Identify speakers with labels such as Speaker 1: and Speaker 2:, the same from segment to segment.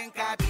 Speaker 1: can copy.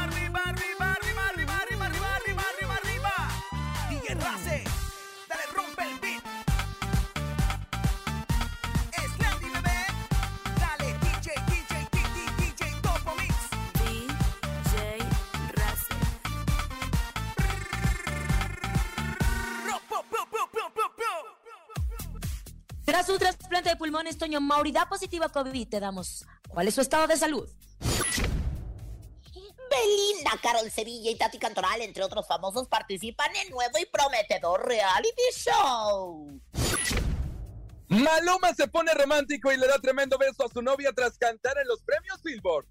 Speaker 2: trasplante de pulmones, Toño Mauri da positivo a COVID. Te damos. ¿Cuál es su estado de salud?
Speaker 3: Belinda, Carol Sevilla y Tati Cantoral, entre otros famosos, participan en nuevo y prometedor reality show.
Speaker 4: Maluma se pone romántico y le da tremendo beso a su novia tras cantar en los premios Billboard.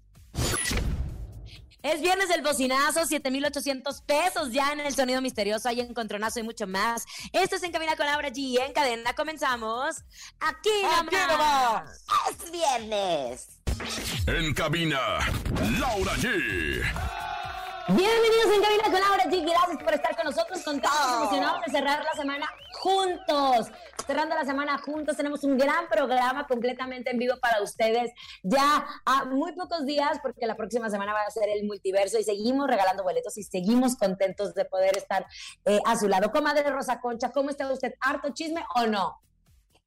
Speaker 2: Es viernes del bocinazo, 7,800 pesos ya en el sonido misterioso, hay encontronazo y mucho más. Esto es En Cabina con Laura G. En cadena comenzamos. Aquí
Speaker 4: Aquí
Speaker 2: nomás.
Speaker 4: nomás.
Speaker 3: Es viernes.
Speaker 5: En cabina, Laura G.
Speaker 2: Bienvenidos en Cabina con Laura G. Gracias por estar con nosotros, contentos y emocionados de cerrar la semana juntos. Cerrando la semana juntos, tenemos un gran programa completamente en vivo para ustedes. Ya a muy pocos días, porque la próxima semana va a ser el multiverso y seguimos regalando boletos y seguimos contentos de poder estar eh, a su lado. Comadre Rosa Concha, ¿cómo está usted? ¿Harto chisme o no?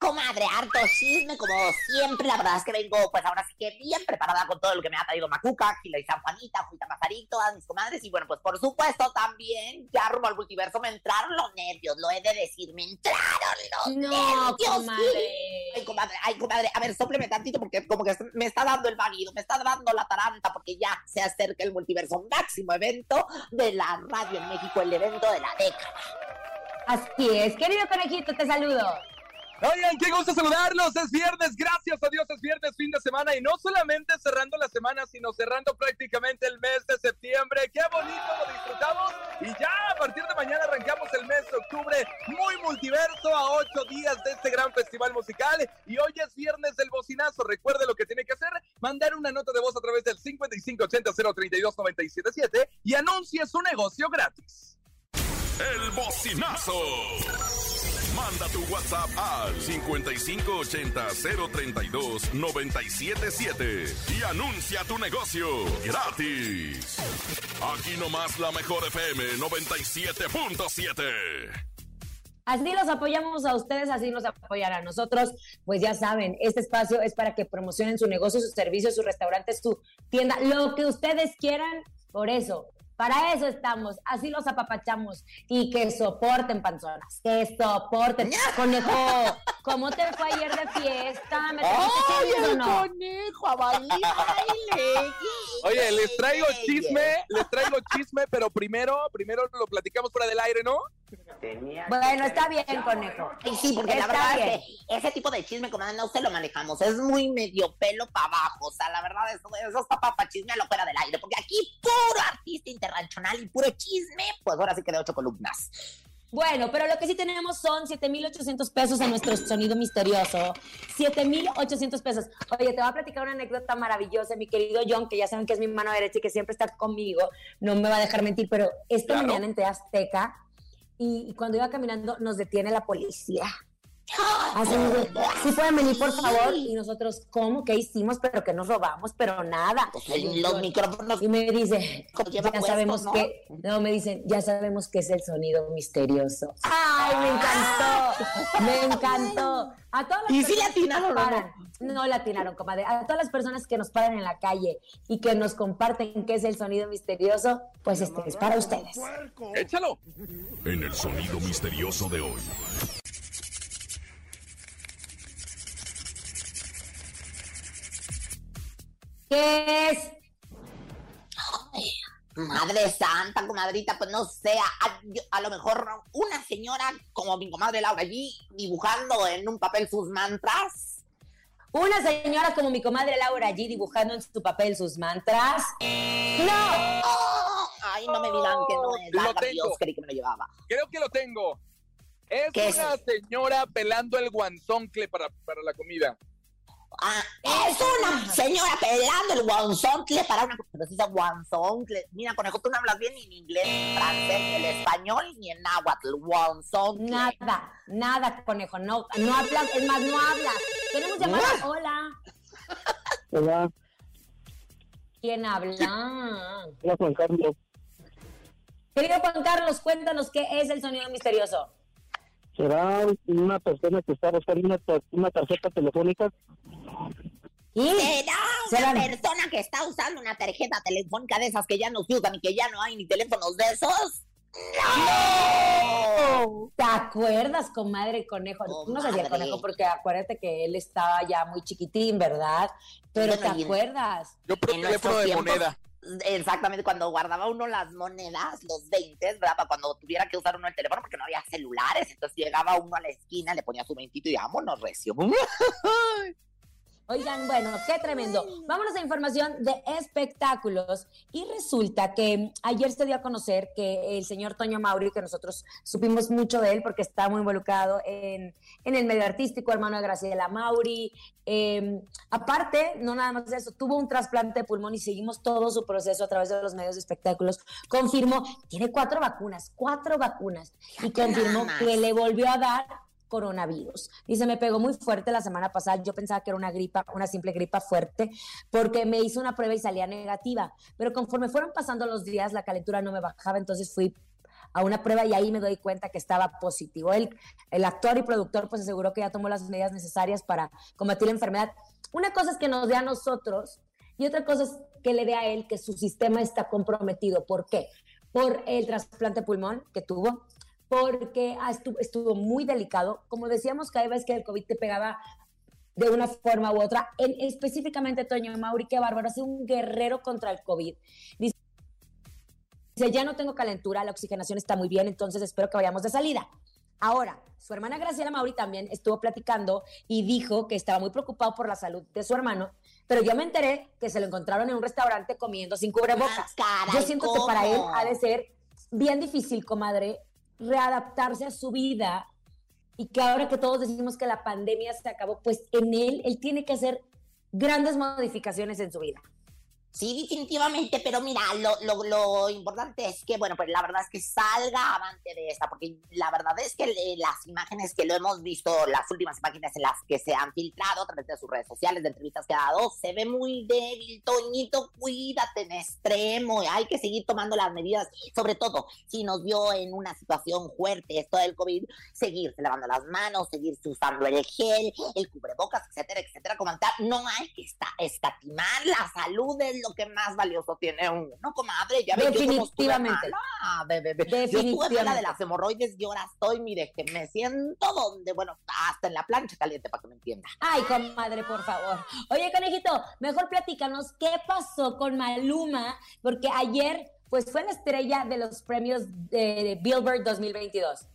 Speaker 3: Comadre, harto chisme, como siempre. La verdad es que vengo, pues ahora sí que bien preparada con todo lo que me ha traído Macuca, Gila y San Juanita, Juita Mazarín, todas mis comadres. Y bueno, pues por supuesto también, ya rumbo al multiverso, me entraron los nervios, lo he de decir, me entraron los
Speaker 2: No,
Speaker 3: nervios.
Speaker 2: comadre.
Speaker 3: Ay, comadre, ay, comadre, a ver, sopleme tantito porque como que me está dando el marido, me está dando la taranta porque ya se acerca el multiverso, máximo evento de la radio en México, el evento de la década.
Speaker 2: Así es. Querido conejito, te saludo.
Speaker 4: Oigan, qué gusto saludarlos. Es viernes, gracias a Dios, es viernes, fin de semana. Y no solamente cerrando la semana, sino cerrando prácticamente el mes de septiembre. Qué bonito, lo disfrutamos. Y ya a partir de mañana arrancamos el mes de octubre, muy multiverso, a ocho días de este gran festival musical. Y hoy es viernes del bocinazo. Recuerde lo que tiene que hacer: mandar una nota de voz a través del 5580-032-977 y anuncie su negocio gratis.
Speaker 5: El bocinazo. Manda tu WhatsApp al 5580-032-977 y anuncia tu negocio gratis. Aquí nomás la mejor FM 97.7.
Speaker 2: Así los apoyamos a ustedes, así nos apoyan a nosotros. Pues ya saben, este espacio es para que promocionen su negocio, su servicio, su restaurante, su tienda, lo que ustedes quieran. Por eso, para eso estamos. Así los apapachamos y que soporten panzonas, que soporten. Conejo, ¿cómo te fue ayer de fiesta? ¿Me
Speaker 3: ¡Ay,
Speaker 2: chismes o
Speaker 3: el
Speaker 2: no?
Speaker 3: conejo a bailar, baile!
Speaker 4: Oye, les traigo chisme, les traigo chisme, pero primero, primero lo platicamos fuera del aire, ¿no?
Speaker 2: Bueno, está bien, conejo.
Speaker 3: Ay, sí, porque la
Speaker 2: Está
Speaker 3: verdad
Speaker 2: bien.
Speaker 3: es que ese tipo de chisme, comadre, no se lo manejamos. Es muy medio pelo para abajo. O sea, la verdad, eso, eso está para chisme a lo fuera del aire. Porque aquí puro artista internacional y puro chisme, pues ahora sí que de ocho columnas.
Speaker 2: Bueno, pero lo que sí tenemos son 7,800 pesos en nuestro sonido misterioso. 7,800 pesos. Oye, te voy a platicar una anécdota maravillosa, mi querido John, que ya saben que es mi mano derecha y que siempre está conmigo. No me va a dejar mentir, pero esta
Speaker 4: Claro.
Speaker 2: mañana en Azteca y, y cuando iba caminando nos detiene la policía. Así si pueden venir por favor. Y nosotros, ¿cómo? ¿Qué hicimos? Pero que nos robamos, pero nada.
Speaker 3: Pues el- los micrófonos
Speaker 2: Y me dice,
Speaker 3: lleva
Speaker 2: ya sabemos
Speaker 3: ¿no?
Speaker 2: que, no, me dicen, ya sabemos que es el sonido misterioso. ¡Ay, me encantó! Me encantó. A todas las
Speaker 3: ¿Y sí le
Speaker 2: personas que nos
Speaker 3: atinaron o no?
Speaker 2: paran, no le atinaron, comadre. A todas las personas que nos paran en la calle y que nos comparten qué es el sonido misterioso, pues este es para ustedes.
Speaker 4: Échalo.
Speaker 5: En el sonido misterioso de hoy.
Speaker 2: ¿Qué es?
Speaker 3: Madre santa, comadrita, pues no sé, a, a- yo- a lo mejor una señora como mi comadre Laura allí dibujando en un papel sus mantras.
Speaker 2: Una señora como mi comadre Laura allí dibujando en su papel sus mantras. ¡No!
Speaker 3: ¡Oh! Ay, no me digan que no es.
Speaker 4: Lo tengo.
Speaker 3: Dios, creí que me lo llevaba.
Speaker 4: Creo que lo tengo. Es
Speaker 3: ¿Qué es?
Speaker 4: una señora pelando el guanzoncle para, para la comida.
Speaker 3: Ah, es una señora pelando el guanzoncle para una... Pero si dice guanzoncle. Mira, conejo, tú no hablas bien ni en inglés, ni en francés, ni en español, ni en náhuatl. Guanzoncle.
Speaker 2: Nada, nada, conejo. No, no hablas, es más, no hablas. Tenemos llamada. Hola.
Speaker 6: Hola,
Speaker 2: ¿Quién habla?
Speaker 6: hola Juan Carlos.
Speaker 2: Querido Juan Carlos, cuéntanos qué es el sonido misterioso.
Speaker 6: ¿Será una persona que está buscando una, tar- una tarjeta telefónica?
Speaker 2: ¿Y?
Speaker 3: ¿Será una
Speaker 2: Serán-
Speaker 3: persona que está usando una tarjeta telefónica de esas que ya no se usan y que ya no hay ni teléfonos de esos? ¡No!
Speaker 2: ¿Te acuerdas, comadre conejo? No sé si el
Speaker 3: Comadre.
Speaker 2: conejo, porque acuérdate que él estaba ya muy chiquitín, ¿verdad? Pero
Speaker 3: Bueno,
Speaker 2: ¿te acuerdas?
Speaker 4: Yo por
Speaker 3: En
Speaker 4: teléfono de
Speaker 3: tiempos,
Speaker 4: moneda.
Speaker 3: Exactamente, cuando guardaba uno las monedas, los 20, ¿verdad? Para cuando tuviera que usar uno el teléfono, porque no había celulares. Entonces llegaba uno a la esquina, le ponía su veintito y vámonos, recio.
Speaker 2: Oigan, bueno, qué tremendo. Vámonos a información de espectáculos. Y resulta que ayer se dio a conocer que el señor Toño Mauri, que nosotros supimos mucho de él porque está muy involucrado en, en el medio artístico, hermano de Graciela Mauri. eh, aparte, no nada más de eso, tuvo un trasplante de pulmón y seguimos todo su proceso a través de los medios de espectáculos. Confirmó, tiene cuatro vacunas, cuatro vacunas. Y confirmó que le volvió a dar coronavirus. Dice, me pegó muy fuerte la semana pasada. Yo pensaba que era una gripa, una simple gripa fuerte, porque me hizo una prueba y salía negativa. Pero conforme fueron pasando los días, la calentura no me bajaba, entonces fui a una prueba y ahí me doy cuenta que estaba positivo. El, el actor y productor pues aseguró que ya tomó las medidas necesarias para combatir la enfermedad. Una cosa es que nos dé a nosotros y otra cosa es que le dé a él que su sistema está comprometido. ¿Por qué? Por el trasplante pulmón que tuvo, porque ah, estuvo, estuvo muy delicado. Como decíamos, cada vez que el COVID te pegaba de una forma u otra, en, específicamente Toño Mauri, qué bárbaro, ha sido un guerrero contra el COVID. Dice, ya no tengo calentura, la oxigenación está muy bien, entonces espero que vayamos de salida. Ahora, su hermana Graciela Mauri también estuvo platicando y dijo que estaba muy preocupado por la salud de su hermano, pero yo me enteré que se lo encontraron en un restaurante comiendo sin cubrebocas.
Speaker 3: Ah,
Speaker 2: Yo siento que para él ha de ser bien difícil, comadre, readaptarse a su vida y que ahora que todos decimos que la pandemia se acabó, pues en él, él tiene que hacer grandes modificaciones en su vida.
Speaker 3: Sí, definitivamente, pero mira, lo, lo, lo importante es que, bueno, pues la verdad es que salga avante de esta, porque la verdad es que eh, las imágenes que lo hemos visto, las últimas imágenes en las que se han filtrado a través de sus redes sociales, de entrevistas que ha dado, se ve muy débil, Toñito, cuídate en extremo, hay que seguir tomando las medidas, sobre todo si nos vio en una situación fuerte esto del COVID, seguirse lavando las manos, seguirse usando el gel, el cubrebocas, etcétera, etcétera, comentar, no hay que escatimar la salud es lo que más valioso tiene uno, comadre, ya yo
Speaker 2: Definitivamente.
Speaker 3: mala, de, de, de- yo estuve
Speaker 2: Definitivamente.
Speaker 3: de las hemorroides y ahora estoy, mire, que me siento donde, bueno, hasta en la plancha caliente para que me entienda.
Speaker 2: Ay, comadre, por favor. Oye, conejito, mejor platícanos qué pasó con Maluma, porque ayer pues fue la estrella de los premios de Billboard 2022.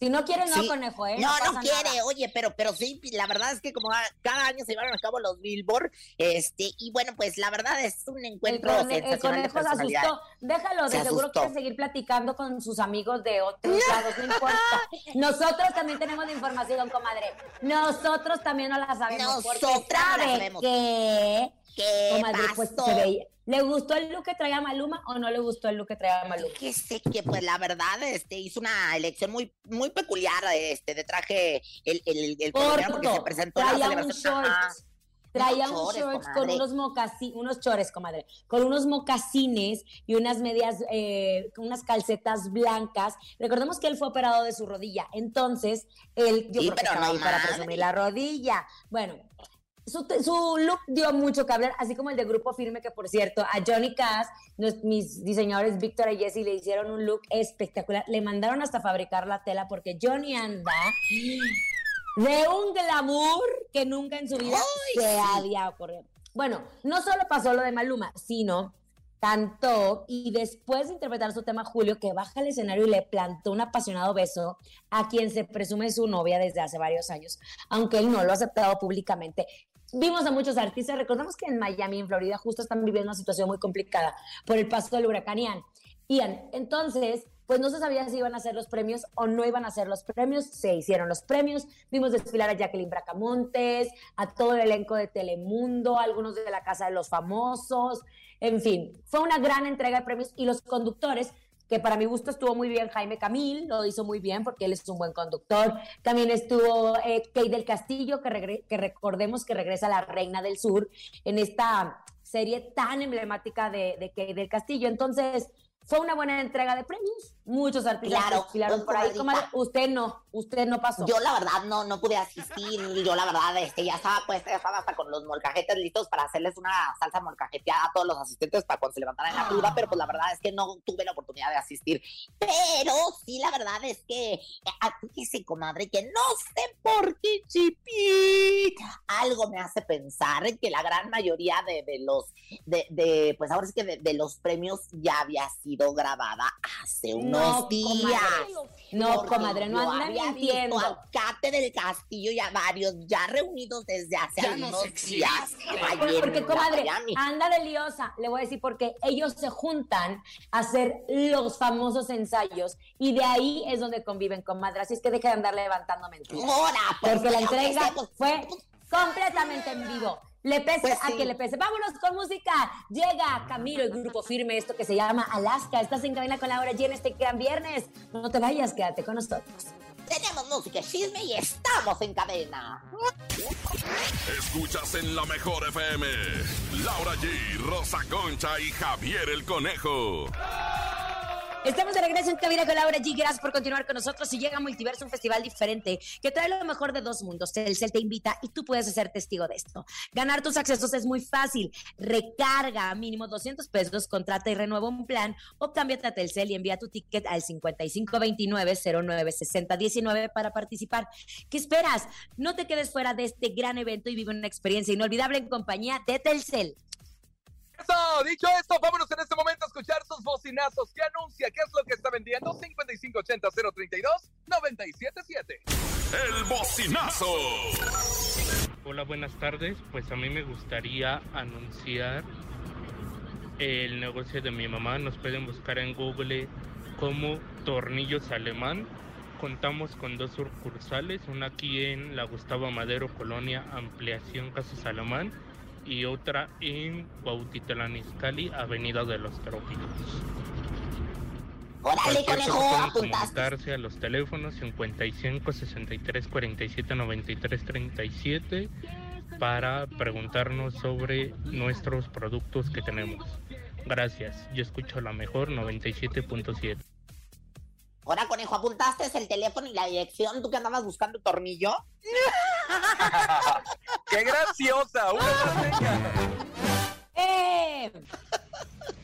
Speaker 2: Si no quieres, no,
Speaker 3: Sí.
Speaker 2: conejo, ¿eh?
Speaker 3: No, no quiere,
Speaker 2: nada.
Speaker 3: oye, pero, pero sí, la verdad es que como cada año se llevaron a cabo los Billboard, este, y bueno, pues la verdad es un
Speaker 2: El,
Speaker 3: encuentro
Speaker 2: cone- el
Speaker 3: de
Speaker 2: conejo se asustó. Déjalo, de
Speaker 3: Se
Speaker 2: seguro
Speaker 3: asustó.
Speaker 2: quiere seguir platicando con sus amigos de otros lados, no importa. Nosotros también tenemos la información, comadre. Nosotros también no la sabemos. porque
Speaker 3: Nosotras no la
Speaker 2: sabe
Speaker 3: sabemos.
Speaker 2: que
Speaker 3: ¿Qué
Speaker 2: Comadre, pues
Speaker 3: pasó?
Speaker 2: se veía. ¿Le gustó el look que traía Maluma o no le gustó el look que traía Maluma?
Speaker 3: Que sé que, pues, la verdad, este, hizo una elección muy, muy peculiar, este, de traje el, el, el porque se presentó en la
Speaker 2: traía un short, traía
Speaker 3: Unos
Speaker 2: un
Speaker 3: chores,
Speaker 2: short con unos mocasines, unos chores, comadre, con unos mocasines y unas medias, eh, con unas calcetas blancas. Recordemos que él fue operado de su rodilla, entonces él, yo
Speaker 3: Sí,
Speaker 2: creo que
Speaker 3: pero
Speaker 2: estaba
Speaker 3: no
Speaker 2: ahí para presumir la rodilla. Bueno, su, su look dio mucho que hablar, así como el de Grupo Firme, que por cierto, a Johnny Cass, nos- mis diseñadores Víctor y Jessy le hicieron un look espectacular. Le mandaron hasta fabricar la tela porque Johnny anda de un glamour que nunca en su vida
Speaker 3: Ay,
Speaker 2: se había ocurrido. Bueno, no solo pasó lo de Maluma, sino cantó y después de interpretar su tema Julio, que baja al escenario y le plantó un apasionado beso a quien se presume su novia desde hace varios años, aunque él no lo ha aceptado públicamente. Vimos a muchos artistas, recordemos que en Miami, en Florida, justo están viviendo una situación muy complicada por el paso del huracán Ian. Ian, entonces, pues no se sabía si iban a hacer los premios o no iban a hacer los premios, se hicieron los premios, vimos desfilar a Jacqueline Bracamontes, a todo el elenco de Telemundo, a algunos de la Casa de los Famosos, en fin, fue una gran entrega de premios y los conductores, que para mi gusto estuvo muy bien Jaime Camil, lo hizo muy bien porque él es un buen conductor. También estuvo eh, Kate del Castillo, que, que recordemos que regresa a la Reina del Sur en esta serie tan emblemática de, de Kate del Castillo. Entonces, fue una buena entrega de premios. Muchos artistas
Speaker 3: Claro,
Speaker 2: desfilaron
Speaker 3: pues,
Speaker 2: por ahí.
Speaker 3: comadrita.
Speaker 2: Comadre, usted no, usted no pasó.
Speaker 3: Yo la verdad no, no pude asistir, yo la verdad este, ya estaba puesta, ya estaba hasta con los molcajetes listos para hacerles una salsa molcajeteada a todos los asistentes para cuando se levantaran en la cruda, pero pues la verdad es que no tuve la oportunidad de asistir. Pero sí, la verdad es que, eh, dice comadre, que no sé por qué, Chipi, algo me hace pensar que la gran mayoría de, de los, de, de, pues ahora sí que de, de los premios ya había sido grabada hace unos
Speaker 2: No,
Speaker 3: días.
Speaker 2: comadre. No, comadre, no
Speaker 3: yo
Speaker 2: anda
Speaker 3: había
Speaker 2: mintiendo.
Speaker 3: visto a Cate del Castillo y a varios ya reunidos desde hace algunos días.
Speaker 2: Pues
Speaker 3: en
Speaker 2: porque, comadre,
Speaker 3: Miami.
Speaker 2: anda de liosa. Le voy a decir porque ellos se juntan a hacer los famosos ensayos y de ahí es donde conviven, comadre. Así es que deja de andar levantando mentiras.
Speaker 3: Ahora, pues,
Speaker 2: Porque la
Speaker 3: aunque
Speaker 2: entrega
Speaker 3: sea, pues,
Speaker 2: fue completamente en vivo. Le pese
Speaker 3: Pues
Speaker 2: a
Speaker 3: sí.
Speaker 2: que le pese. Vámonos con música. Llega Camilo, el grupo firme, esto que se llama Alaska. Estás en cabina con la hora llena este gran viernes. No te vayas, quédate con nosotros.
Speaker 3: tenemos música, chisme y estamos en cadena.
Speaker 5: Escuchas en la mejor FM. Laura G, Rosa Concha y Javier el Conejo.
Speaker 2: Estamos de regreso en Cabina con Laura G. Gracias por continuar con nosotros. Y llega Multiverso, un festival diferente que trae lo mejor de dos mundos. Telcel te invita y tú puedes ser testigo de esto. Ganar tus accesos es muy fácil. Recarga mínimo 200 pesos, contrata y renueva un plan o cámbiate a Telcel y envía tu ticket al 5529-096019 para participar. ¿Qué esperas? No te quedes fuera de este gran evento y vive una experiencia inolvidable en compañía de Telcel.
Speaker 4: Eso, dicho esto, vámonos en este momento a escuchar sus bocinazos. ¿Qué anuncia? ¿Qué es lo que está vendiendo? 5580-032-977.
Speaker 5: El bocinazo.
Speaker 7: Hola, buenas tardes. Pues a mí me gustaría anunciar el negocio de mi mamá. Nos pueden buscar en Google como Tornillos Alemán. Contamos con dos sucursales, una aquí en la Gustavo Madero Colonia Ampliación Casas Alemán y otra en Bautitlán Izcalli, Avenida de los Trópicos.
Speaker 3: Órale, conejo, apuntaste.
Speaker 7: a los teléfonos 55 63 47 93 37 para preguntarnos sobre nuestros productos que tenemos. Gracias. Yo escucho la mejor 97.7.
Speaker 3: Ahora, conejo, apuntaste el teléfono y la dirección. ¿Tú que andabas buscando tornillo?
Speaker 4: ¡Qué graciosa! ¡Una!
Speaker 2: ¡Eh!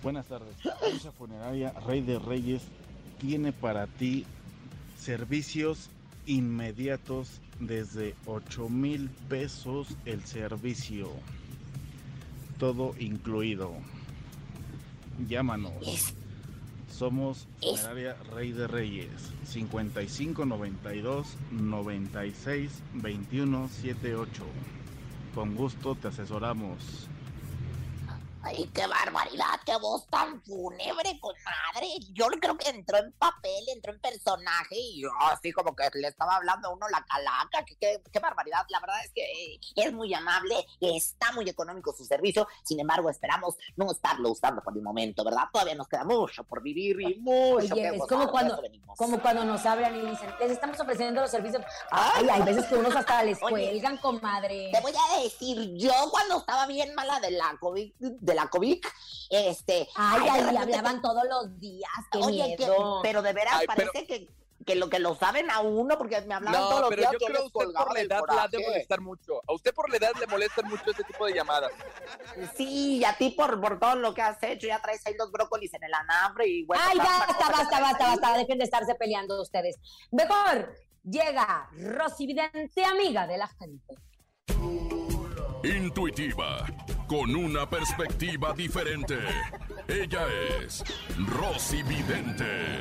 Speaker 8: Buenas tardes. Casa Funeraria Rey de Reyes tiene para ti servicios inmediatos desde 8 mil pesos el servicio. Todo incluido. Llámanos. Somos Funeraria Rey de Reyes 55 92 96 21 78. Con gusto te asesoramos.
Speaker 3: Ay, qué barbaridad, qué voz tan fúnebre, comadre. Yo creo que entró en papel, entró en personaje y yo así como que le estaba hablando a uno la calaca. Qué, qué- qué barbaridad. La verdad es que eh, es muy amable, está muy económico su servicio. Sin embargo, esperamos no estarlo usando por el momento, ¿verdad? Todavía nos queda mucho por vivir y mucho
Speaker 2: Oye,
Speaker 3: que
Speaker 2: es
Speaker 3: gozar,
Speaker 2: como cuando, como cuando nos hablan y dicen, les estamos ofreciendo los servicios. Ay, hay veces que unos hasta les
Speaker 3: Oye,
Speaker 2: cuelgan, comadre.
Speaker 3: Te voy a decir, yo cuando estaba bien mala de la COVID, de la COVID, este...
Speaker 2: Ay, ay,
Speaker 3: repente
Speaker 2: hablaban todos los días, qué
Speaker 3: Oye, que- pero de veras
Speaker 4: Ay, pero-
Speaker 3: parece que, que lo que lo saben a uno, porque me hablaban todos los
Speaker 4: pero
Speaker 3: días.
Speaker 4: yo
Speaker 3: yo
Speaker 4: creo que usted por la edad la ha de molestar mucho. A usted por la edad le molestan mucho ese tipo de llamadas.
Speaker 3: Sí, y a ti por, por todo lo que has hecho, ya traes ahí los brócolis en el anafre y bueno.
Speaker 2: Ay, basta, basta, basta,
Speaker 3: ahí.
Speaker 2: basta. Dejen de estarse peleando ustedes. Mejor llega Rosy Vidente, amiga de la gente.
Speaker 5: Intuitiva, con una perspectiva diferente. Ella es Rosy Vidente.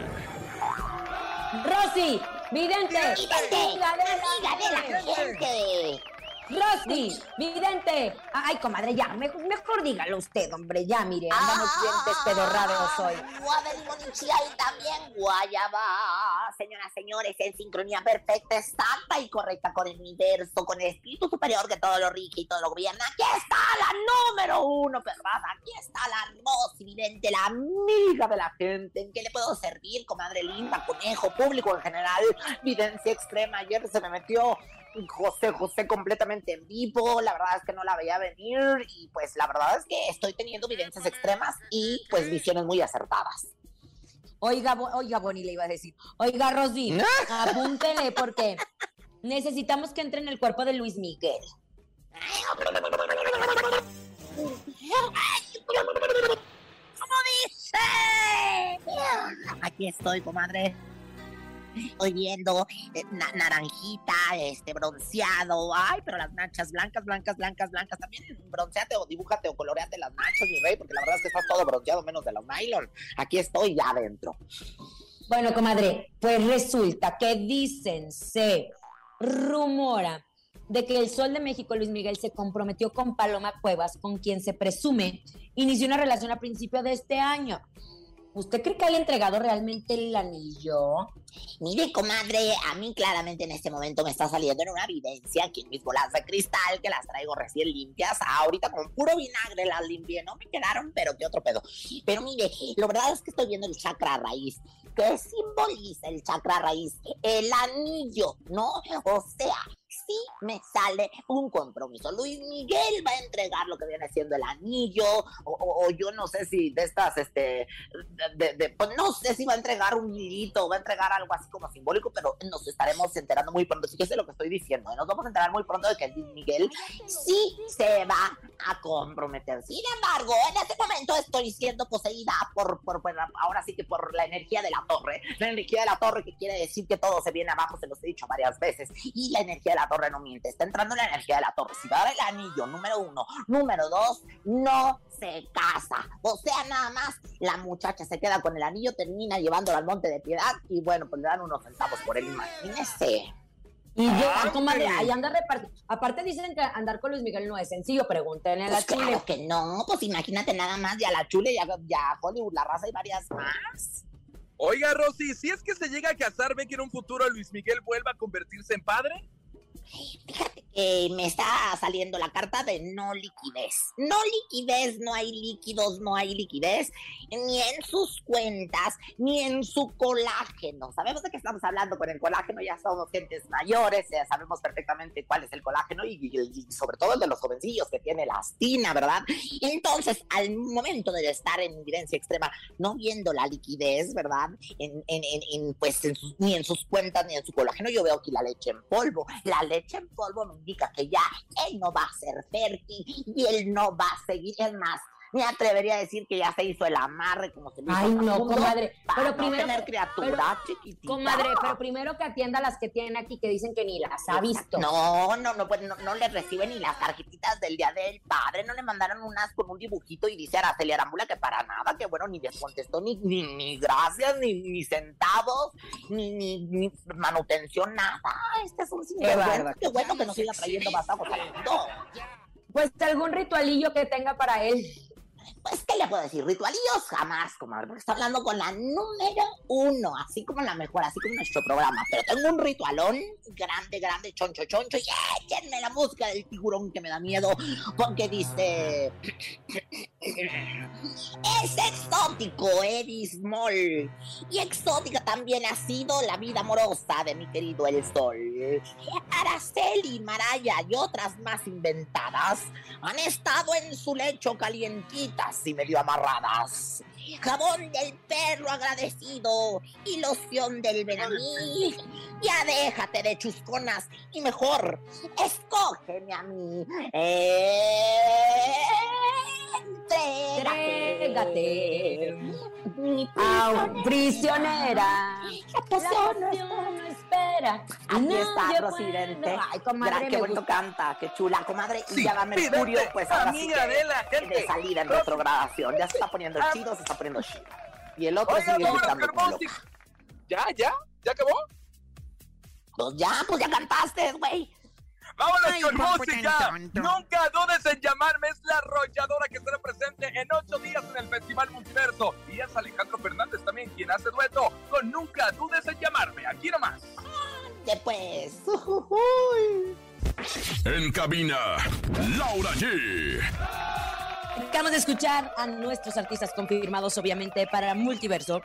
Speaker 2: Rosy Vidente,
Speaker 3: Vidente,
Speaker 2: amiga de
Speaker 3: amiga de la gente.
Speaker 2: Rosy Vidente. Ay, comadre, ya, mejor, mejor dígalo usted, hombre. Ya, mire, andamos bien despedorrados hoy.
Speaker 3: Guava, limón y también guayaba. Señoras, señores, en sincronía perfecta, exacta y correcta con el universo, con el espíritu superior que todo lo rige y todo lo gobierna. Aquí está la número uno, ¿verdad? Aquí está la Rosy Vidente, la amiga de la gente. ¿En qué le puedo servir, comadre linda, conejo, público en general? Videncia extrema. Ayer se me metió José José completamente en vivo, la verdad es que no la veía venir y pues la verdad es que estoy teniendo evidencias extremas y pues visiones muy acertadas.
Speaker 2: Oiga, oiga, Bonnie le iba a decir. Oiga, Rosy, apúntele porque necesitamos que entre en el cuerpo de Luis Miguel.
Speaker 3: ¿Cómo dice? Aquí estoy, comadre. Estoy viendo eh, na- naranjita, este, bronceado. Ay, pero las nachas blancas, blancas, blancas, blancas. También bronceate o dibújate o coloreate las nachas, mi rey, porque la verdad es que estás todo bronceado menos de los nylon. Aquí estoy ya adentro.
Speaker 2: Bueno, comadre, pues resulta que dicen, se rumora de que el Sol de México, Luis Miguel, se comprometió con Paloma Cuevas, con quien se presume inició una relación a principio de este año. ¿Usted cree que haya entregado realmente el anillo?
Speaker 3: Mire, comadre, a mí claramente en este momento me está saliendo en una evidencia aquí en mis bolas de cristal que las traigo recién limpias. Ahorita con puro vinagre las limpié, no me quedaron, pero qué otro pedo. Pero mire, lo verdad es que estoy viendo el chakra raíz. ¿Qué simboliza el chakra raíz? El anillo, ¿no? O sea, sí me sale un compromiso. Luis Miguel va a entregar lo que viene siendo el anillo, o, o- o yo no sé si de estas, este, de, de- pues no sé si va a entregar un hilito, va a entregar algo así como simbólico, pero nos estaremos enterando muy pronto. Fíjese lo que estoy diciendo, ¿eh? nos vamos a enterar muy pronto de que Luis Miguel sí se va a comprometer. Sin embargo, en este momento estoy siendo poseída por, por, por- ahora sí que por la energía de la torre. La energía de la torre que quiere decir que todo se viene abajo, se los he dicho varias veces. Y la energía de la torre no miente, está entrando la energía de la torre. Si va a dar el anillo, número uno. Número dos, no se casa. O sea, nada más la muchacha se queda con el anillo, termina llevándolo al monte de piedad y bueno, pues le dan unos centavos por él, imagínese.
Speaker 2: Y yo, comadre,
Speaker 4: pero-
Speaker 2: ahí anda repartiendo. Aparte dicen que andar con Luis Miguel no es sencillo, pregúntenle a la
Speaker 3: Pues
Speaker 2: chule.
Speaker 3: que no, pues imagínate nada más, ya la chule, ya, ya Hollywood, la raza y varias más.
Speaker 4: Oiga, Rosy, si es que se llega a casar, ¿ve que en un futuro Luis Miguel vuelva a convertirse en padre?
Speaker 3: Fíjate que me está saliendo la carta de no liquidez. No liquidez, no hay líquidos, no hay liquidez, ni en sus cuentas, ni en su colágeno. Sabemos de qué estamos hablando con el colágeno, ya somos gentes mayores, ya sabemos perfectamente cuál es el colágeno y, sobre todo el de los jovencillos que tiene la astina, ¿verdad? Entonces, al momento de estar en evidencia extrema, no viendo la liquidez, ¿verdad? En, en- en- pues, ni en sus cuentas, ni en su colágeno, yo veo aquí la leche en polvo. La leche en polvo me indica que ya él no va a ser fértil y él no va a seguir. Más, me atrevería a decir que ya se hizo el amarre como se hizo
Speaker 2: Ay, no, comadre. Pero
Speaker 3: no
Speaker 2: primero,
Speaker 3: tener criatura chiquitita.
Speaker 2: comadre, pero primero que atienda a las que tienen aquí que dicen que ni las ha visto.
Speaker 3: No, no, no, pues no, no le reciben ni las tarjetitas del día del padre, no le mandaron unas con un dibujito y dice Araceli Arámbula que para nada, que bueno, ni les contestó ni, ni, ni gracias, ni, ni centavos, ni, ni, ni manutención, nada. Este es un sinvergüenza. Qué bueno que nos siga trayendo mundo.
Speaker 2: Pues algún ritualillo que tenga para él.
Speaker 3: Pues, ¿qué le puedo decir? Ritualillos jamás, comadre, porque está hablando con la número uno, así como la mejor, así como nuestro programa. Pero tengo un ritualón grande, grande, choncho, choncho, y échenme la música del tiburón que me da miedo, porque dice... Es exótico, Eddie Moll. Y exótica también ha sido la vida amorosa de mi querido El Sol. Araceli, Maraya y otras más inventadas han estado en su lecho y medio amarradas. Jabón del perro agradecido y loción del Benamí. Ya déjate de chusconas y mejor escógeme a mí. Entrégate. Mi
Speaker 2: Au, prisionera.
Speaker 3: La pasión no
Speaker 2: no espera.
Speaker 3: Aquí está, Rosidente.
Speaker 2: Ay, comadre,
Speaker 3: Gran- qué bonito
Speaker 2: gusta.
Speaker 3: canta, qué chula, comadre. Y
Speaker 4: Sí,
Speaker 3: ya va Mercurio,
Speaker 4: pídete,
Speaker 3: pues ahora sí que
Speaker 4: de la gente.
Speaker 3: de salida en retrogradación. Ya se está poniendo
Speaker 4: Ah.
Speaker 3: chido, se está poniendo chido. Y el otro
Speaker 4: Oigan,
Speaker 3: sigue gritando como loco.
Speaker 4: ¿Ya, ya? ¿Ya acabó?
Speaker 3: Pues ya, pues ya cantaste, güey.
Speaker 4: Vámonos
Speaker 9: Ay,
Speaker 4: con música.
Speaker 9: tan, tan, tan.
Speaker 4: Nunca dudes en llamarme. Es la arrolladora que estará presente en ocho días en el Festival Multiverso. Y es Alejandro Fernández también quien hace dueto con Nunca dudes en llamarme. Aquí nomás.
Speaker 3: Después.
Speaker 5: En cabina, Laura G.
Speaker 2: Acabamos de escuchar a nuestros artistas confirmados, obviamente, para Multiverso.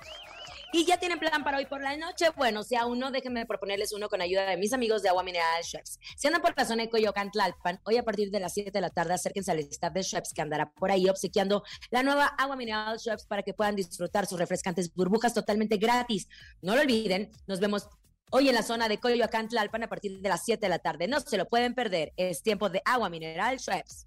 Speaker 2: Y ya tienen plan para hoy por la noche. Bueno, si aún no, déjenme proponerles uno con ayuda de mis amigos de Agua Mineral Schweppes. Si andan por la zona de Coyoacán, Tlalpan, hoy a partir de las 7 de la tarde, acérquense al staff de Schweppes que andará por ahí obsequiando la nueva Agua Mineral Schweppes para que puedan disfrutar sus refrescantes burbujas totalmente gratis. No lo olviden, nos vemos hoy en la zona de Coyoacán, Tlalpan a partir de las 7 de la tarde. No se lo pueden perder. Es tiempo de Agua Mineral Schweppes.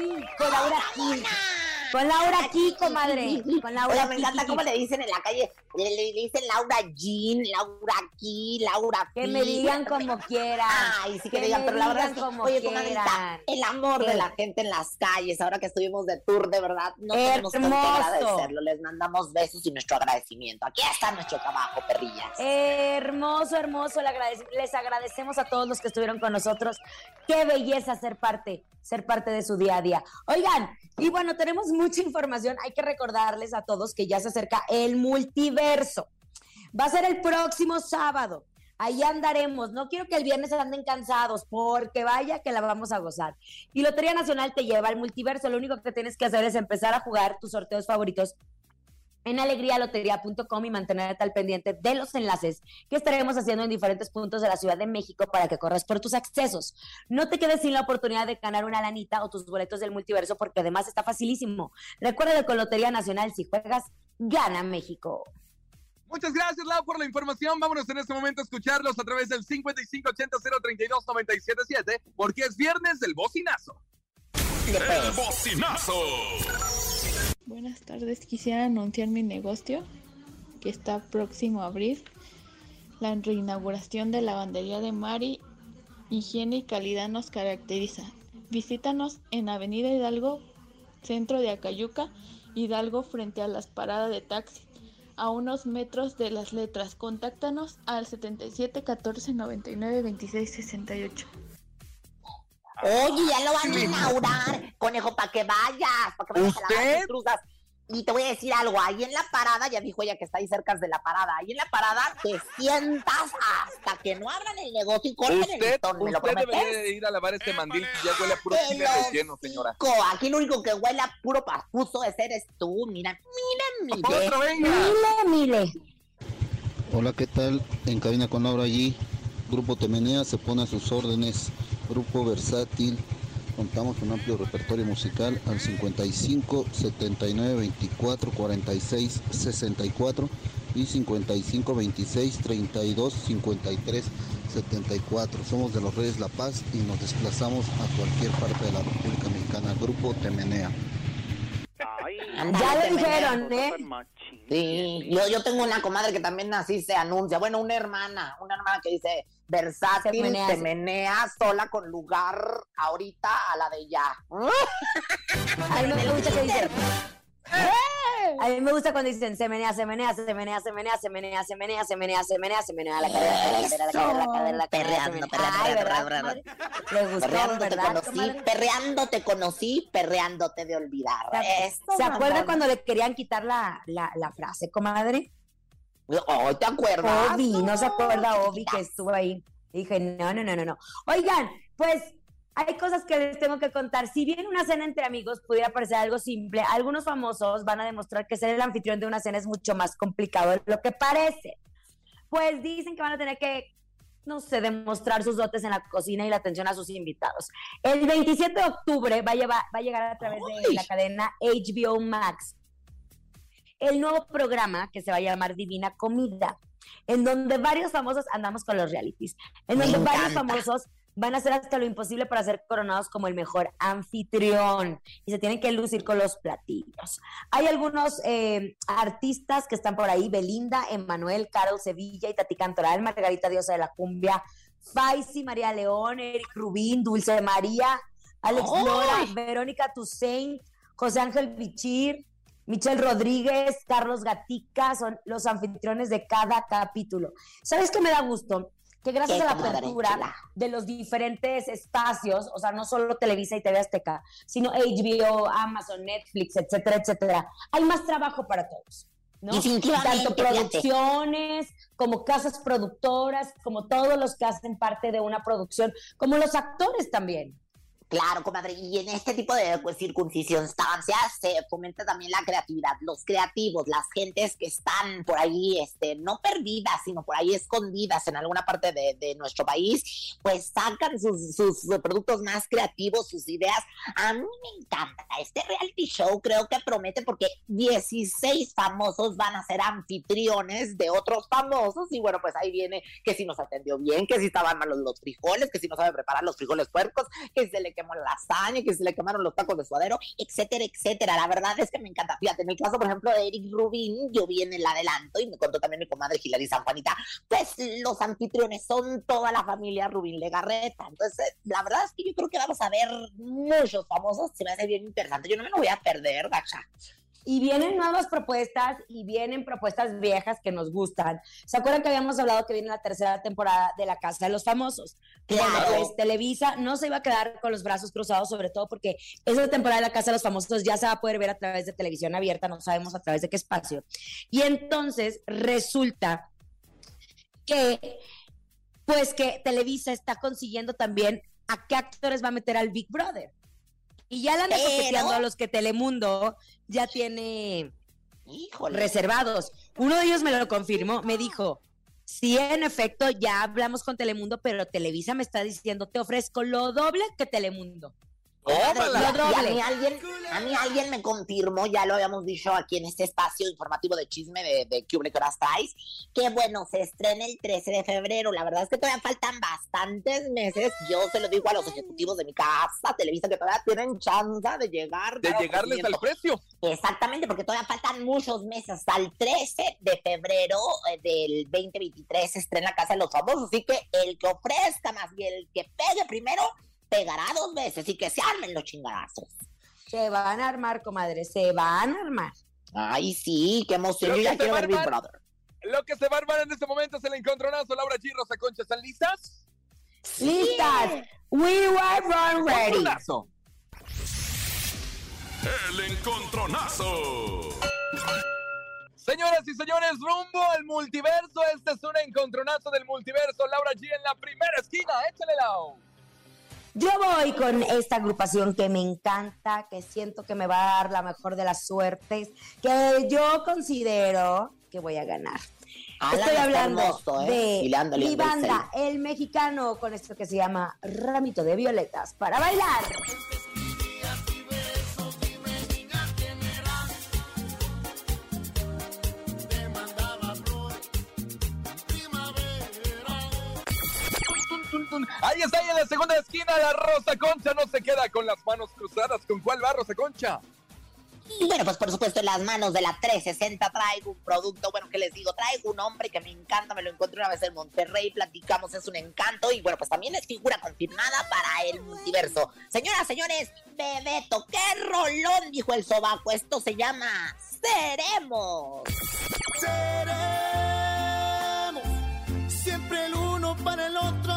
Speaker 10: sí, colabora.
Speaker 2: Con Laura aquí, comadre. Con Laura
Speaker 3: Oiga, me encanta cómo le dicen en la calle. Le, le- le dicen Laura Jean, Laura aquí, Laura
Speaker 2: Que me digan como quieran.
Speaker 3: Ay, sí que,
Speaker 2: Que
Speaker 3: digan, pero la verdad es que,
Speaker 2: como
Speaker 3: oye, el amor de la gente en las calles, ahora que estuvimos de tour, de verdad, no tenemos con qué
Speaker 2: Hermoso.
Speaker 3: agradecerlo. Les mandamos besos y nuestro agradecimiento. Aquí está nuestro trabajo, perrillas.
Speaker 2: Hermoso, hermoso. Les agradecemos a todos los que estuvieron con nosotros. Qué belleza ser parte, ser parte de su día a día. Oigan, y bueno, tenemos mucha información. Hay que recordarles a todos que ya se acerca el multiverso. Va a ser el próximo sábado. Ahí andaremos. No quiero que el viernes anden cansados, porque vaya que la vamos a gozar. Y Lotería Nacional te lleva al multiverso. Lo único que tienes que hacer es empezar a jugar tus sorteos favoritos en alegrialotería.com y mantenerte al pendiente de los enlaces que estaremos haciendo en diferentes puntos de la Ciudad de México para que corras por tus accesos. No te quedes sin la oportunidad de ganar una lanita o tus boletos del multiverso porque además está facilísimo. Recuerda que con Lotería Nacional si juegas, gana México.
Speaker 4: Muchas gracias, Lau, por la información. Vámonos en este momento a escucharlos a través del 5580-032-977, porque es viernes del bocinazo.
Speaker 5: El bocinazo.
Speaker 11: Buenas tardes, quisiera anunciar mi negocio que está próximo a abrir. La reinauguración de la lavandería de Mari. Higiene y calidad nos caracteriza. Visítanos en Avenida Hidalgo, centro de Acayuca, Hidalgo frente a las paradas de taxi, a unos metros de las letras. Contáctanos al 77 14 99 26 68.
Speaker 3: Oye, ya lo van a inaugurar, conejo, para que vayas, para que vayas a lavar
Speaker 4: ¿Usted?
Speaker 3: tus cruzas. Y te voy a decir algo, ahí en la parada, ya dijo ella que está ahí cerca de la parada, ahí en la parada te sientas hasta que no abran el negocio y corten el
Speaker 4: Usted,
Speaker 3: listón, ¿me lo
Speaker 4: usted
Speaker 3: prometes?
Speaker 4: debería de ir a lavar este mandil que ya huele a puro chile relleno, señora.
Speaker 3: Aquí lo único que huele a puro pastuso ese eres tú, mira, mira, mira.
Speaker 4: ¡Otro, venga!
Speaker 2: Mile, mile.
Speaker 8: Hola, ¿qué tal? En cabina con Laura allí. Grupo Temenea se pone a sus órdenes. Grupo versátil. Contamos con un amplio repertorio musical al 55 79 24 46 64 y 55 26 32 53 74. Somos de los Reyes La Paz y nos desplazamos a cualquier parte de la República Mexicana. Grupo Temenea.
Speaker 2: Ya le dijeron. ¿eh?
Speaker 3: Sí, yo, yo tengo una comadre que también así se anuncia. Bueno, una hermana, una hermana que dice versátil,
Speaker 2: Se menea,
Speaker 3: se menea sola con lugar ahorita a la de ya.
Speaker 2: A mí me gusta que dicen. A mí me gusta cuando dicen se menea, se menea, se menea, se menea, se menea, se menea, se menea, se menea, se menea la cadera, la cadera, la cadera, la cadera,
Speaker 3: Perreando,
Speaker 2: se menea.
Speaker 3: perreando, perreando.
Speaker 2: Le gustó,
Speaker 3: Perreando te
Speaker 2: ¿verdad,
Speaker 3: conocí, perreando te conocí, perreándote de olvidar.
Speaker 2: ¿Se acuerda cuando le querían quitar la frase, comadre?
Speaker 3: Oh, ¿te acuerdas?
Speaker 2: Obi, ¿no se acuerda Obi que estuvo ahí? Dije, no, no, no, no, no. Oigan, pues hay cosas que les tengo que contar. Si bien una cena entre amigos pudiera parecer algo simple, algunos famosos van a demostrar que ser el anfitrión de una cena es mucho más complicado de lo que parece. Pues dicen que van a tener que, no sé, demostrar sus dotes en la cocina y la atención a sus invitados. El 27 de octubre va a, llevar- va a llegar a través de la cadena HBO Max el nuevo programa que se va a llamar Divina Comida, en donde varios famosos andamos con los realities, en
Speaker 3: Me
Speaker 2: donde varios famosos van a hacer hasta lo imposible para ser coronados como el mejor anfitrión y se tienen que lucir con los platillos. Hay algunos eh, artistas que están por ahí, Belinda, Emanuel, Carol Sevilla y Tati Cantoral, Margarita Diosa de la Cumbia, Faisy, María León, Eric Rubín, Dulce María, Alex
Speaker 3: ¡Ay!
Speaker 2: Lora, Verónica Toussaint, José Ángel Bichir, Michelle Rodríguez, Carlos Gatica, son los anfitriones de cada capítulo. ¿Sabes qué me da gusto? Que gracias
Speaker 3: Qué
Speaker 2: a la apertura de los diferentes espacios, o sea, no solo Televisa y TV Azteca, sino HBO, Amazon, Netflix, etcétera, etcétera, hay más trabajo para todos. ¿no? Tanto
Speaker 3: fíjate.
Speaker 2: producciones, como casas productoras, como todos los que hacen parte de una producción, como los actores también.
Speaker 3: Claro, comadre, y en este tipo de pues, circunstancias se fomenta también la creatividad, los creativos, las gentes que están por ahí, este, no perdidas, sino por ahí escondidas en alguna parte de, de nuestro país, pues sacan sus, sus productos más creativos, sus ideas. A mí me encanta este reality show, creo que promete porque 16 famosos van a ser anfitriones de otros famosos y bueno, pues ahí viene que si nos atendió bien, que si estaban malos los frijoles, que si no sabe preparar los frijoles puercos, que se le quemó la lasaña, que si le quemaron los tacos de suadero, etcétera, etcétera. La verdad es que me encanta. Fíjate, en el caso, por ejemplo, de Eric Rubin, yo vi en el adelanto y me contó también mi comadre Hilary San Juanita, pues los anfitriones son toda la familia Rubin Legarreta. Entonces, la verdad es que yo creo que vamos a ver muchos famosos, se me hace bien interesante. Yo no me lo voy a perder, Dacha.
Speaker 2: Y vienen nuevas propuestas y vienen propuestas viejas que nos gustan. ¿Se acuerdan que habíamos hablado que viene la tercera temporada de La Casa de los Famosos?
Speaker 3: Claro.
Speaker 2: Pues Televisa no se iba a quedar con los brazos cruzados, sobre todo porque esa temporada de La Casa de los Famosos ya se va a poder ver a través de televisión abierta, no sabemos a través de qué espacio. Y entonces resulta que, pues que Televisa está consiguiendo también a qué actores va a meter al Big Brother. Y ya le anda
Speaker 3: Pero-
Speaker 2: coqueteando a los que Telemundo ya tiene
Speaker 3: Híjole.
Speaker 2: reservados. Uno de ellos me lo confirmó, me dijo, sí, en efecto, ya hablamos con Telemundo, pero Televisa me está diciendo, te ofrezco lo doble que Telemundo. Lo
Speaker 3: y a- mí alguien, a mí alguien me confirmó, ya lo habíamos dicho aquí en este espacio informativo de chisme de, de ¿Qué hubo, qué horas traes? Que bueno, se estrena el 13 de febrero. La verdad es que todavía faltan bastantes meses. Yo se lo digo a los ejecutivos de mi casa, Televisa, que todavía tienen chance de llegar.
Speaker 4: De llegarles al precio.
Speaker 3: Exactamente, porque todavía faltan muchos meses. El 13 de febrero eh, del 2023 se estrena Casa de los Famosos. Así que el que ofrezca más y el que pegue primero, pegará dos veces y que se armen los chingadazos.
Speaker 2: Se van a armar, comadre, se van a armar.
Speaker 3: Ay, sí, qué emoción.
Speaker 4: Lo
Speaker 3: Yo
Speaker 4: que
Speaker 3: ya
Speaker 4: se
Speaker 3: quiero ver Big. Brother.
Speaker 4: Lo que se va a armar en este momento es el encontronazo. Laura G. Rosa Concha, ¿están listas?
Speaker 2: ¡Listas! We were born ready.
Speaker 4: Encontronazo.
Speaker 5: El encontronazo.
Speaker 4: Señoras y señores, rumbo al multiverso. Este es un encontronazo del multiverso. Laura G en la primera esquina. Échale lao.
Speaker 2: Yo voy con esta agrupación que me encanta, que siento que me va a dar la mejor de las suertes, que yo considero que voy a ganar.
Speaker 3: Alan
Speaker 2: Estoy hablando
Speaker 3: hermoso, ¿eh?
Speaker 2: de mi banda, el mexicano, con esto que se llama Ramito de Violetas, para bailar.
Speaker 4: Ahí está, ahí en la segunda esquina, la Rosa Concha no se queda con las manos cruzadas. ¿Con cuál va Rosa Concha?
Speaker 3: Y bueno, pues por supuesto en las manos de la 360 traigo un producto, bueno, ¿qué les digo? Traigo un hombre que me encanta, me lo encontré una vez en Monterrey, platicamos, es un encanto y bueno, pues también es figura confirmada para el multiverso. Señoras, señores, Bebeto, qué rolón, dijo el sobaco, esto se llama Seremos.
Speaker 10: Seremos siempre el uno para el otro,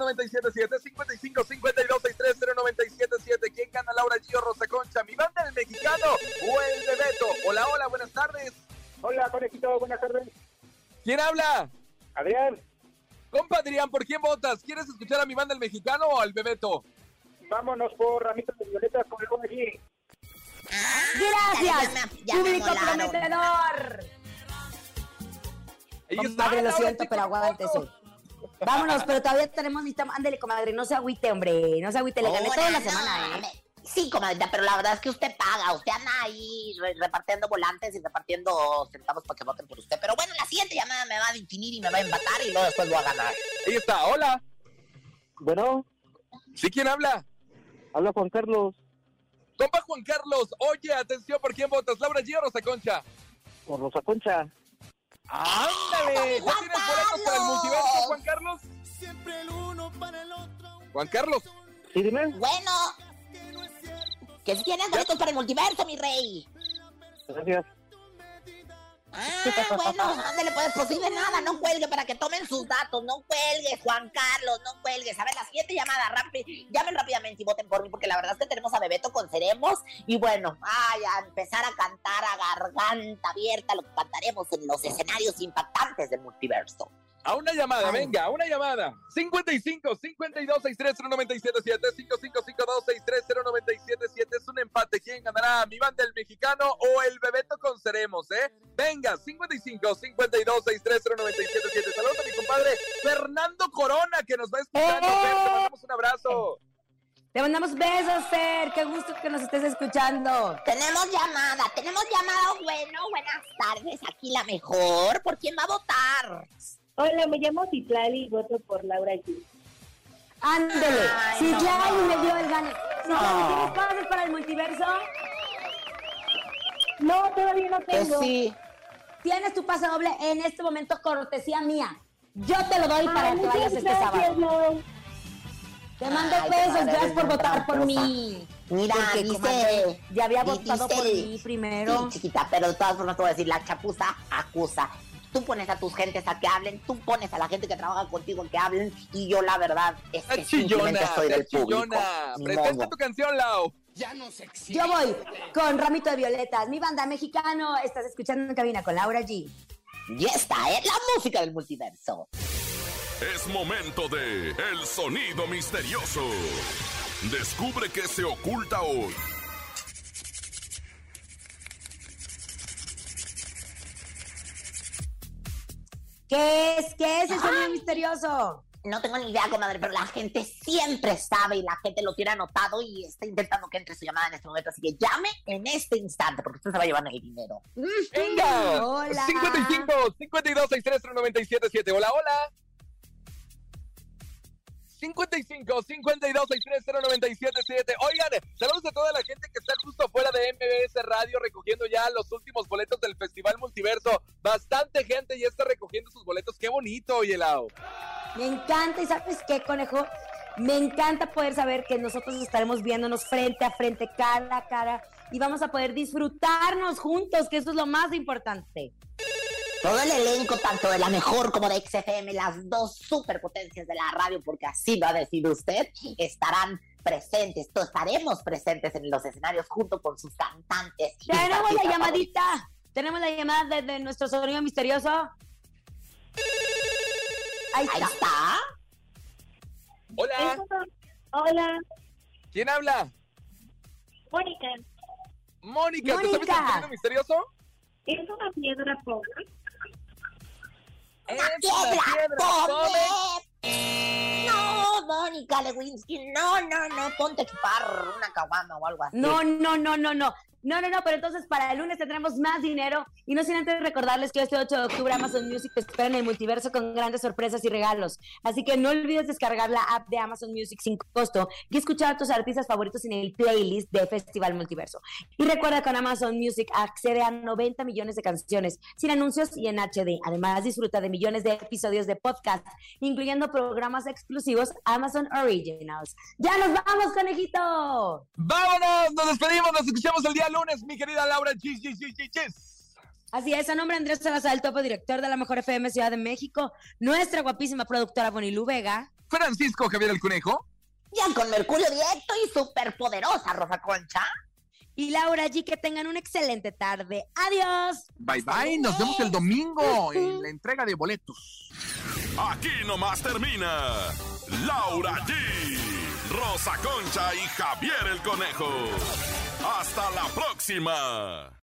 Speaker 4: 52 63 0977 55 52 63 0977 ¿Quién gana Laura Gio Rosa Concha? ¿Mi banda el mexicano o el Bebeto? Hola, hola, buenas tardes.
Speaker 6: Hola, conejito, buenas tardes.
Speaker 4: ¿Quién habla?
Speaker 6: Adrián,
Speaker 4: Compa Adrián, ¿por quién votas? ¿Quieres escuchar a mi banda el mexicano o al Bebeto?
Speaker 6: vámonos por ramitos de violetas con el conejí.
Speaker 3: Ya
Speaker 2: Gracias,
Speaker 3: me- ya me
Speaker 2: público prometedor.
Speaker 4: Ahí está,
Speaker 2: lo siento, pero aguántese. Vámonos, pero todavía tenemos mi Ándele, comadre, no se agüite, hombre. No se agüite, le gané toda la
Speaker 3: no,
Speaker 2: semana, ¿eh?
Speaker 3: me- Sí, comadita, pero la verdad es que usted paga. Usted anda ahí re- repartiendo volantes y repartiendo centavos para que voten por usted. Pero bueno, la siguiente llamada me va a definir y me va a empatar y luego después voy a ganar.
Speaker 4: Ahí está, hola.
Speaker 6: Bueno,
Speaker 4: ¿Sí quién habla?
Speaker 6: habla Juan Carlos
Speaker 4: Compa Juan Carlos, oye, atención, ¿por quién votas? ¿Laura Gio o Rosa Concha?
Speaker 6: por Rosa Concha.
Speaker 4: ¿Ya
Speaker 3: Juan
Speaker 4: tienes boletos para el
Speaker 3: Carlos!
Speaker 4: multiverso, Juan Carlos?
Speaker 10: Siempre el uno para el otro,
Speaker 4: Juan Carlos,
Speaker 6: Sí, dime.
Speaker 3: Bueno,
Speaker 10: que
Speaker 3: si tienes boletos para el multiverso, mi rey.
Speaker 6: Gracias.
Speaker 3: Ah, bueno, ándale, pues, pues de nada, no cuelgue para que tomen sus datos, no cuelgues, Juan Carlos, no cuelgues. A ver, la siguiente llamada, rápido, llamen rápidamente y voten por mí, porque la verdad es que tenemos a Bebeto con Ceremos, y bueno, ay, a empezar a cantar a garganta abierta lo que cantaremos en los escenarios impactantes del multiverso.
Speaker 4: A una llamada,
Speaker 3: Ay.
Speaker 4: venga, a una llamada. 55 52 63 0977 55 52 63 0977 es un empate. ¿Quién ganará? ¿Mi banda el mexicano o el Bebeto con Ceremos, eh? Venga, 55 52 63 0977 Saludos a mi compadre Fernando Corona que nos va escuchando.
Speaker 2: ¡Eh!
Speaker 4: Fer, te mandamos un abrazo.
Speaker 2: Te mandamos besos, Fer. Qué gusto que nos estés escuchando.
Speaker 3: Tenemos llamada, tenemos llamada, bueno, buenas tardes, aquí la mejor, ¿por quién va a votar?
Speaker 9: Hola, me llamo Citlali y voto por Laura G.
Speaker 2: Ándele. Si
Speaker 3: no.
Speaker 2: me dio el gane.
Speaker 3: No.
Speaker 2: ¿Tienes pases para el multiverso?
Speaker 9: No, todavía no tengo.
Speaker 3: sí.
Speaker 2: Tienes tu pase doble en este momento, cortesía mía. Yo te lo doy para que vayas este
Speaker 9: gracias,
Speaker 2: sábado. Te mando
Speaker 3: Ay,
Speaker 2: besos, gracias por votar por mí.
Speaker 3: Mira,
Speaker 2: Porque,
Speaker 3: dice.
Speaker 2: comadre, ya había votado
Speaker 3: dice
Speaker 2: por mí primero.
Speaker 3: Sí, chiquita, pero de todas formas te voy a decir, la chapuza acusa. Tú pones a tus gentes a que hablen, tú pones a la gente que trabaja contigo que hablen, y yo la verdad es que
Speaker 4: chillona,
Speaker 3: simplemente soy del público.
Speaker 4: Presenta tu canción, Lau.
Speaker 2: Yo voy con Ramito de Violetas, mi banda mexicano. Estás escuchando en cabina con Laura G.
Speaker 3: Y esta es la música del multiverso.
Speaker 5: Es momento de El Sonido Misterioso. Descubre qué se oculta hoy.
Speaker 2: ¿Qué es? ¿Qué es el sonido misterioso?
Speaker 3: No tengo ni idea, comadre, pero la gente siempre sabe y la gente lo tiene anotado y está intentando que entre su llamada en este momento. Así que llame en este instante porque usted se va a llevar el dinero.
Speaker 4: Venga.
Speaker 2: Hola.
Speaker 4: 55 52 63 0977 Hola, hola. 55 52 63 0977 Oigan, saludos a toda la gente que está justo afuera de MBS Radio recogiendo ya los últimos boletos del Festival Multiverso. Bastante gente ya está recogiendo sus boletos. Qué bonito, oye, Lau.
Speaker 2: Me encanta, ¿y sabes qué, conejo? Me encanta poder saber que nosotros estaremos viéndonos frente a frente, cara a cara, y vamos a poder disfrutarnos juntos, que eso es lo más importante.
Speaker 3: Todo el elenco, tanto de la mejor como de XFM, las dos superpotencias de la radio, porque así lo ha decidido usted, estarán presentes, todos estaremos presentes en los escenarios junto con sus cantantes.
Speaker 2: Tenemos la llamadita. Tenemos la llamada desde nuestro sonido misterioso. Ahí está.
Speaker 3: está.
Speaker 4: Hola.
Speaker 9: Hola,
Speaker 4: ¿Quién habla?
Speaker 9: Mónica.
Speaker 4: Mónica, ¿te sabes
Speaker 2: Mónica.
Speaker 4: el sonido misterioso?
Speaker 9: ¿Es una piedra pobre?
Speaker 4: Una piedra,
Speaker 3: ¡Come! No, Mónica Lewinsky, no, no, no, ponte a chupar una caguama o algo así.
Speaker 2: No, no, no, no, no. No, no, no, pero entonces para el lunes tendremos más dinero. Y no sin antes recordarles que este 8 de octubre Amazon Music te espera en el multiverso con grandes sorpresas y regalos. Así que no olvides descargar la app de Amazon Music sin costo y escuchar a tus artistas favoritos en el playlist de Festival Multiverso. Y recuerda que con Amazon Music accede a 90 millones de canciones sin anuncios y en HD. Además, disfruta de millones de episodios de podcast, incluyendo programas exclusivos Amazon Originals. ¡Ya nos vamos, conejito!
Speaker 4: ¡Vámonos! Nos despedimos, nos escuchamos el día lunes, mi querida Laura. Chis, chis, chis, chis, chis.
Speaker 2: Así es, a nombre de Andrés Salazar, el topo director de la Mejor FM Ciudad de México, nuestra guapísima productora Bonilú Vega.
Speaker 4: Francisco Javier el Conejo.
Speaker 3: Ya con Mercurio directo y superpoderosa Rosa Concha.
Speaker 2: Y Laura G, que tengan una excelente tarde. Adiós.
Speaker 4: Bye bye, nos vemos el domingo en la entrega de boletos.
Speaker 5: Aquí nomás termina Laura G, Rosa Concha y Javier el Conejo. Hasta la próxima.